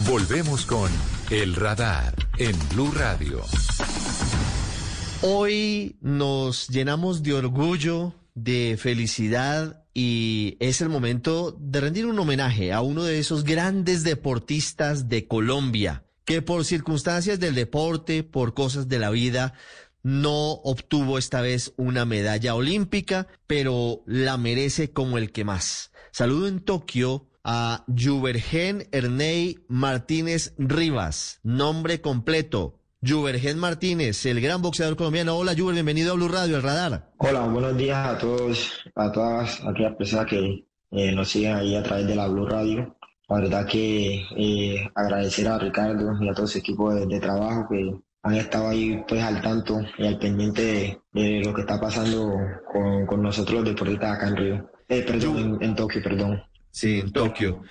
Volvemos con El Radar en Blue Radio. Hoy nos llenamos de orgullo, de felicidad y es el momento de rendir un homenaje a uno de esos grandes deportistas de Colombia que por circunstancias del deporte, por cosas de la vida, no obtuvo esta vez una medalla olímpica, pero la merece como el que más. Saludo en Tokio a Juvergen Ernei Martínez Rivas, nombre completo. Juvergen Martínez, el gran boxeador colombiano. Hola, Juver, bienvenido a Blue Radio, el radar. Hola, buenos días a todos, a todas aquellas personas que eh, nos siguen ahí a través de la Blue Radio. La verdad que eh, agradecer a Ricardo y a todo su equipo de, de, trabajo que han estado ahí pues al tanto y al pendiente de, de lo que está pasando con, con, nosotros los deportistas acá en Río. Eh, perdón, en, en Tokio, perdón. Sí, en Tokio.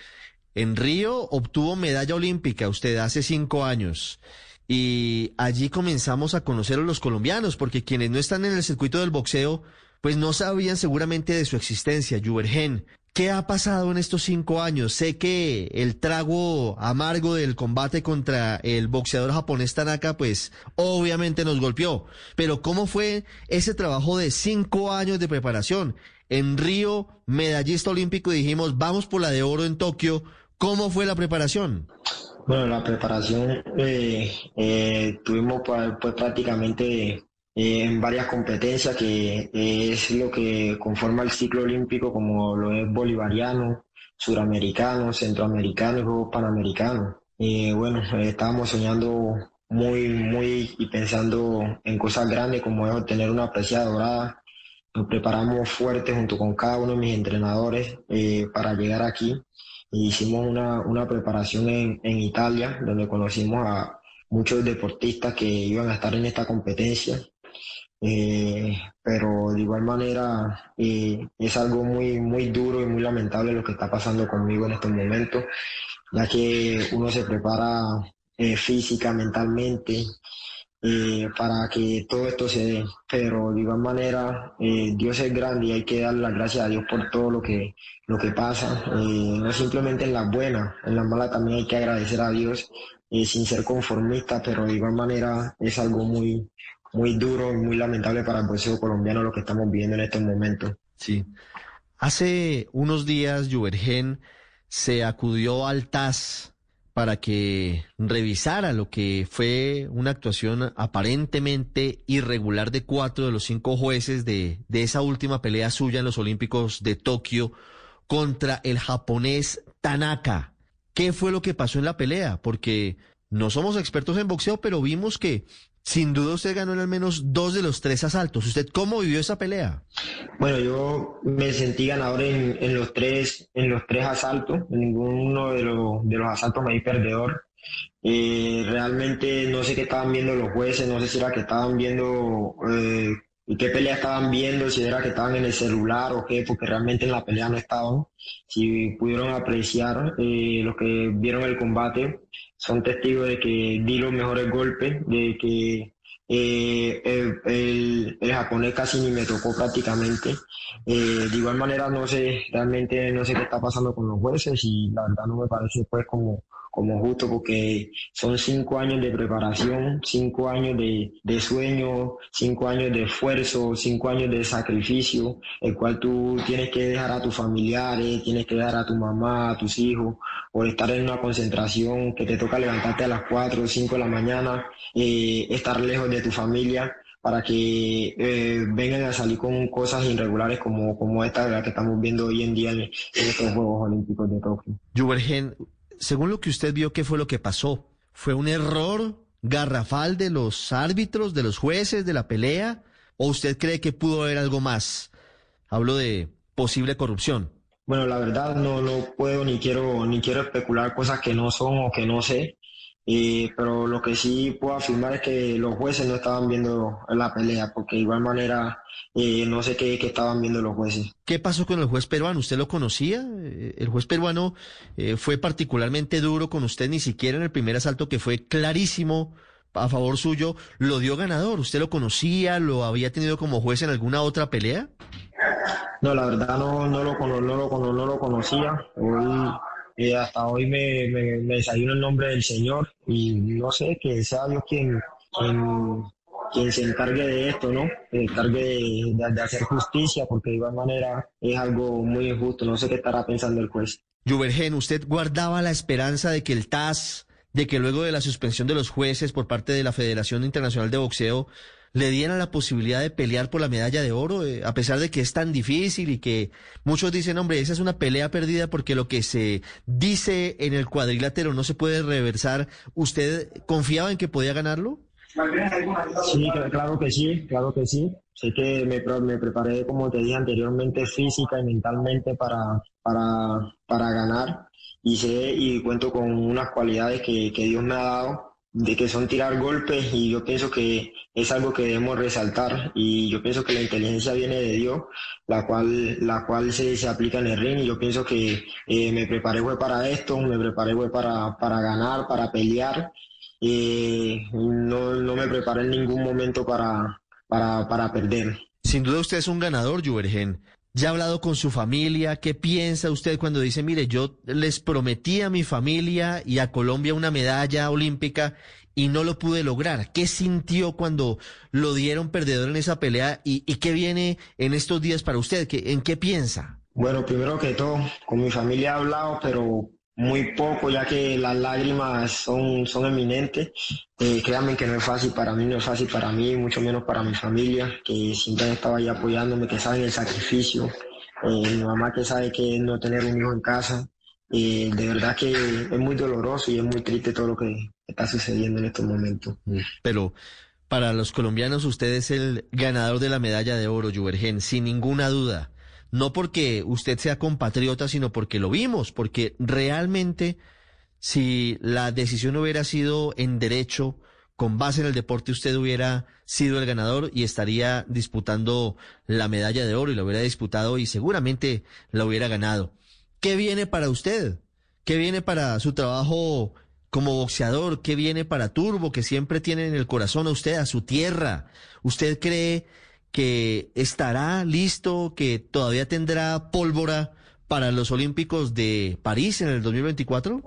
En Río obtuvo medalla olímpica usted hace cinco años. Y allí comenzamos a conocer a los colombianos, porque quienes no están en el circuito del boxeo, pues no sabían seguramente de su existencia. Juvergen, ¿qué ha pasado en estos cinco años? Sé que el trago amargo del combate contra el boxeador japonés Tanaka, pues obviamente nos golpeó. Pero ¿cómo fue ese trabajo de cinco años de preparación? En Río, medallista olímpico, dijimos, vamos por la de oro en Tokio. ¿Cómo fue la preparación? Bueno, la preparación eh, eh, tuvimos pues prácticamente eh, en varias competencias que es lo que conforma el ciclo olímpico como lo es bolivariano, suramericano, centroamericano y juegos panamericanos. bueno, estábamos soñando muy, muy y pensando en cosas grandes como es obtener una preciada dorada. Nos preparamos fuerte junto con cada uno de mis entrenadores para llegar aquí hicimos una, una preparación en, en, Italia, donde conocimos a muchos deportistas que iban a estar en esta competencia. Eh, pero de igual manera eh, es algo muy, muy duro y muy lamentable lo que está pasando conmigo en estos momentos, ya que uno se prepara eh, física, mentalmente, eh, para que todo esto se dé. Pero de igual manera, eh, Dios es grande y hay que dar las gracias a Dios por todo lo que, lo que pasa. Eh, no simplemente en las buenas, en las malas también hay que agradecer a Dios sin ser conformista, pero de igual manera es algo muy, muy duro y muy lamentable para el boxeo colombiano lo que estamos viviendo en estos momentos. Sí. Hace unos días, Juvergen se acudió al TAS para que revisara lo que fue una actuación aparentemente irregular de cuatro de los cinco jueces de, esa última pelea suya en los Olímpicos de Tokio contra el japonés Tanaka. ¿Qué fue lo que pasó en la pelea? Porque no somos expertos en boxeo, pero vimos que sin duda usted ganó en al menos dos de los tres asaltos. ¿Usted cómo vivió esa pelea? Bueno, yo me sentí ganador en, los tres, en los tres asaltos. En ninguno de los, de los asaltos me di perdedor. Eh, realmente no sé qué estaban viendo los jueces, no sé si era que estaban viendo eh, qué pelea estaban viendo, si era que estaban en el celular o qué, porque realmente en la pelea no estaban. Si pudieron apreciar eh, los que vieron el combate, son testigos de que di los mejores golpes, de que eh, el, el, el, japonés casi ni me tocó prácticamente. Eh, de igual manera no sé, realmente no sé qué está pasando con los jueces y la verdad no me parece pues como como justo porque son cinco años de preparación, cinco años de, de, sueño, cinco años de esfuerzo, cinco años de sacrificio, el cual tú tienes que dejar a tus familiares, tienes que dejar a tu mamá, a tus hijos, por estar en una concentración que te toca levantarte a las cuatro o cinco de la mañana, eh, estar lejos de tu familia para que eh, vengan a salir con cosas irregulares como, como esta la que estamos viendo hoy en día en, en estos Juegos Olímpicos de Tokio. Juvergen, según lo que usted vio, ¿qué fue lo que pasó? ¿Fue un error garrafal de los árbitros, de los jueces de la pelea? ¿O usted cree que pudo haber algo más? Hablo de posible corrupción. Bueno, la verdad no, no puedo ni quiero ni quiero especular cosas que no son o que no sé. Eh, pero lo que sí puedo afirmar es que los jueces no estaban viendo la pelea, porque de igual manera eh, no sé qué, qué, estaban viendo los jueces. ¿Qué pasó con el juez peruano? ¿Usted lo conocía? Eh, el juez peruano fue particularmente duro con usted, ni siquiera en el primer asalto que fue clarísimo a favor suyo, lo dio ganador. ¿Usted lo conocía? ¿Lo había tenido como juez en alguna otra pelea? No, la verdad no, no, lo, no, lo, no lo conocía. Hoy hasta hoy me, me, desayuno el nombre del Señor y no sé, que sea Dios quien, quien, se encargue de esto, ¿no? Se encargue de, de, hacer justicia, porque de igual manera es algo muy injusto. No sé qué estará pensando el juez. Juvergen, ¿usted guardaba la esperanza de que el TAS, de que luego de la suspensión de los jueces por parte de la Federación Internacional de Boxeo, le dieran la posibilidad de pelear por la medalla de oro, eh, a pesar de que es tan difícil y que muchos dicen, hombre, esa es una pelea perdida porque lo que se dice en el cuadrilátero no se puede reversar. ¿Usted confiaba en que podía ganarlo? Sí, claro que sí, claro que sí. Sé que me, me preparé, como te dije anteriormente, física y mentalmente para, para, para ganar y sé y cuento con unas cualidades que, que Dios me ha dado de que son tirar golpes y yo pienso que es algo que debemos resaltar y yo pienso que la inteligencia viene de Dios, la cual, la cual se, se aplica en el ring y yo pienso que eh, me preparé para esto, me preparé para, para ganar, para pelear, eh, no, no me preparé en ningún momento para, para, para perder. Sin duda usted es un ganador, Juvergen. ¿Ya ha hablado con su familia? ¿Qué piensa usted cuando dice, mire, yo les prometí a mi familia y a Colombia una medalla olímpica y no lo pude lograr? ¿Qué sintió cuando lo dieron perdedor en esa pelea y, qué viene en estos días para usted? ¿En qué piensa? Bueno, primero que todo, con mi familia he hablado, pero muy poco, ya que las lágrimas son, son eminentes. Eh, créanme que no es fácil para mí, no es fácil para mí, mucho menos para mi familia, que siempre estaba ahí apoyándome, que saben el sacrificio. Eh, mi mamá que sabe que no tener un hijo en casa. Eh, de verdad que es muy doloroso y es muy triste todo lo que está sucediendo en estos momentos. Mm. Pero para los colombianos usted es el ganador de la medalla de oro, Juvergen, sin ninguna duda no porque usted sea compatriota, sino porque lo vimos, porque realmente si la decisión hubiera sido en derecho, con base en el deporte, usted hubiera sido el ganador y estaría disputando la medalla de oro y la hubiera disputado y seguramente la hubiera ganado. ¿Qué viene para usted? ¿Qué viene para su trabajo como boxeador? ¿Qué viene para Turbo, que siempre tiene en el corazón a usted, a su tierra? ¿Usted cree que estará listo, que todavía tendrá pólvora para los Olímpicos de París en el 2024?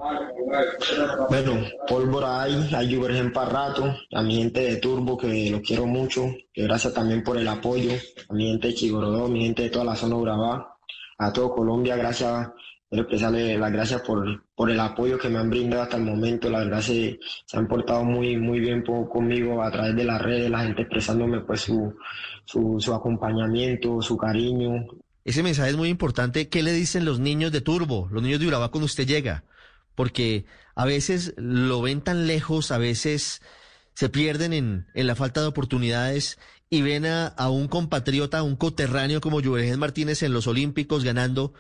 Bueno, pólvora hay, hay Juvergen para rato, a mi gente de Turbo que lo quiero mucho, que gracias también por el apoyo, a mi gente de Chigorodó, a mi gente de toda la zona Urabá, a todo Colombia, gracias expresarle las gracias por, por el apoyo que me han brindado hasta el momento. La verdad se, han portado muy, muy bien conmigo a través de las redes, la gente expresándome pues su, su, su acompañamiento, su cariño. Ese mensaje es muy importante. ¿Qué le dicen los niños de Turbo, los niños de Urabá cuando usted llega? Porque a veces lo ven tan lejos, a veces se pierden en, en la falta de oportunidades y ven a, a un compatriota, a un coterráneo como Juvenil Martínez en los Olímpicos ganando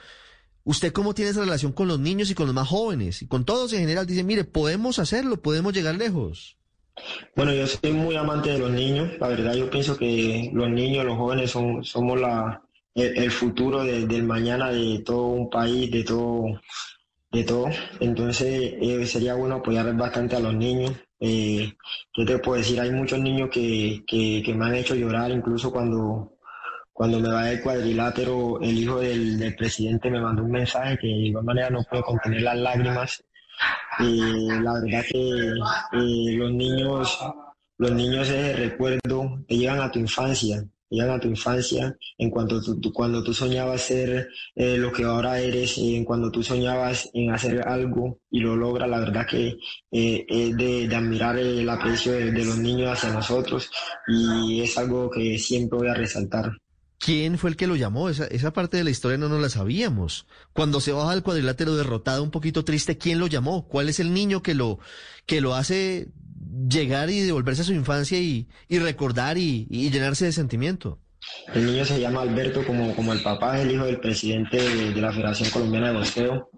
¿Usted cómo tiene esa relación con los niños y con los más jóvenes? Y con todos en general, dice, mire, podemos hacerlo, podemos llegar lejos. Bueno, yo soy muy amante de los niños. La verdad, yo pienso que los niños, los jóvenes son, somos la, el, futuro del mañana de todo un país, de todo. De todo. Entonces, eh, sería bueno apoyar bastante a los niños. Eh, ¿Qué te puedo decir? Hay muchos niños que, que, que me han hecho llorar, incluso cuando, cuando me va del cuadrilátero, el hijo del, presidente me mandó un mensaje que de igual manera no puede contener las lágrimas. Y la verdad que eh, los niños, los niños ese recuerdo te llegan a tu infancia, llegan a tu infancia en cuanto tú, cuando tú soñabas ser eh, lo que ahora eres, en cuando tú soñabas en hacer algo y lo logras, la verdad que eh, es de, de, admirar el aprecio de los niños hacia nosotros y es algo que siempre voy a resaltar. ¿Quién fue el que lo llamó? Esa, esa parte de la historia no nos la sabíamos. Cuando se baja el cuadrilátero derrotado, un poquito triste, ¿quién lo llamó? ¿Cuál es el niño que lo, que lo hace llegar y devolverse a su infancia y, recordar y, y, llenarse de sentimiento? El niño se llama Alberto, como, como el papá es el hijo del presidente de, la Federación Colombiana de Boxeo.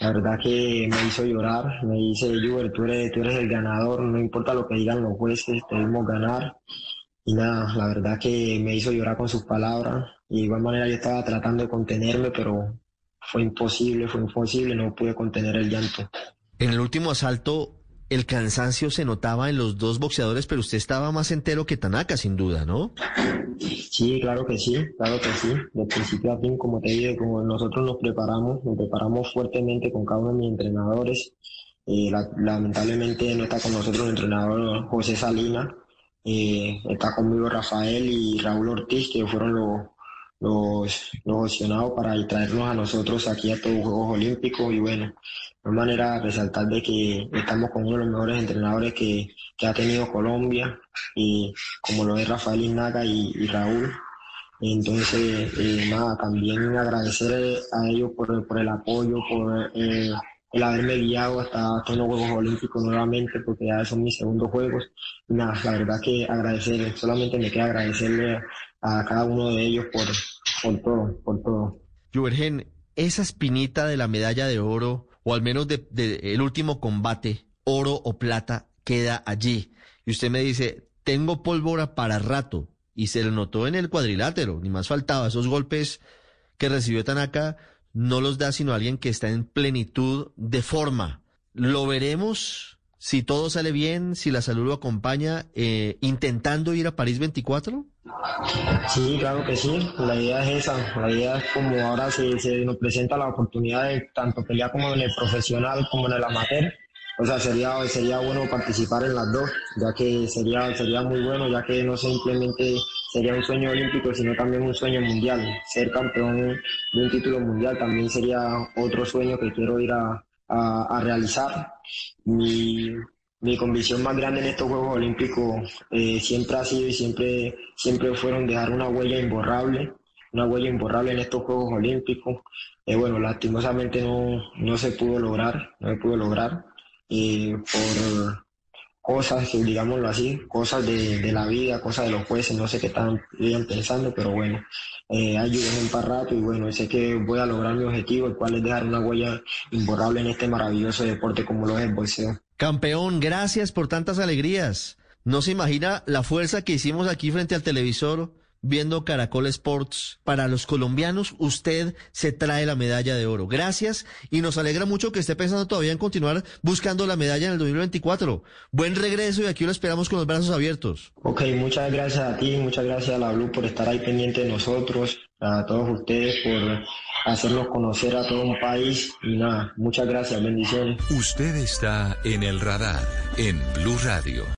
La verdad que me hizo llorar, me dice, Juber, tú eres, tú eres el ganador, no importa lo que digan los jueces, debemos ganar. Y nada, la verdad que me hizo llorar con sus palabras. Y de igual manera yo estaba tratando de contenerme, pero fue imposible, fue imposible, no pude contener el llanto. En el último asalto, el cansancio se notaba en los dos boxeadores, pero usted estaba más entero que Tanaka, sin duda, ¿no? Sí, claro que sí, claro que sí. De principio a fin, como te dije, como nosotros nos preparamos, nos preparamos fuertemente con cada uno de mis entrenadores. Eh, lamentablemente no está con nosotros el entrenador José Salina, eh, está conmigo Rafael y Raúl Ortiz, que fueron los, los, los para traernos a nosotros aquí a estos Juegos Olímpicos. Y bueno, de manera resaltar de que estamos con uno de los mejores entrenadores que, que ha tenido Colombia, y como lo es Rafael Inaga y, Raúl. Entonces, eh, nada, también agradecer a ellos por, por el apoyo, por eh, el haberme guiado hasta estos Juegos Olímpicos nuevamente, porque ya son mis segundos Juegos. nada, la verdad que agradecer, solamente me queda agradecerle a, cada uno de ellos por, por todo, por todo. Juergen, esa espinita de la medalla de oro, o al menos del de, el último combate, oro o plata, queda allí. Y usted me dice, tengo pólvora para rato. Y se lo notó en el cuadrilátero, ni más faltaba. Esos golpes que recibió Tanaka no los da sino alguien que está en plenitud de forma. Lo veremos si todo sale bien, si la salud lo acompaña, eh, intentando ir a París 24. Sí, claro que sí. La idea es esa. La idea es como ahora se, se nos presenta la oportunidad de tanto pelear como en el profesional como en el amateur o sea, sería, sería bueno participar en las dos, ya que sería, sería muy bueno, ya que no simplemente sería un sueño olímpico, sino también un sueño mundial. Ser campeón de un título mundial también sería otro sueño que quiero ir a, a, realizar. Mi, mi convicción más grande en estos Juegos Olímpicos eh, siempre ha sido y siempre, siempre fueron dejar una huella imborrable, una huella imborrable en estos Juegos Olímpicos. Eh, bueno, lastimosamente no, no se pudo lograr, no se pudo lograr y por cosas, digámoslo así, cosas de, de, la vida, cosas de los jueces, no sé qué están pensando, pero bueno, eh, hay un par rato y bueno, sé que voy a lograr mi objetivo, el cual es dejar una huella imborrable en este maravilloso deporte como lo es el bolseo. Campeón, gracias por tantas alegrías. No se imagina la fuerza que hicimos aquí frente al televisor viendo Caracol Sports. Para los colombianos, usted se trae la medalla de oro. Gracias y nos alegra mucho que esté pensando todavía en continuar buscando la medalla en el 2024. Buen regreso y aquí lo esperamos con los brazos abiertos. Ok, muchas gracias a ti, muchas gracias a la Blue por estar ahí pendiente de nosotros, a todos ustedes por hacernos conocer a todo un país y nada, muchas gracias, bendiciones. Usted está en el radar en Blue Radio.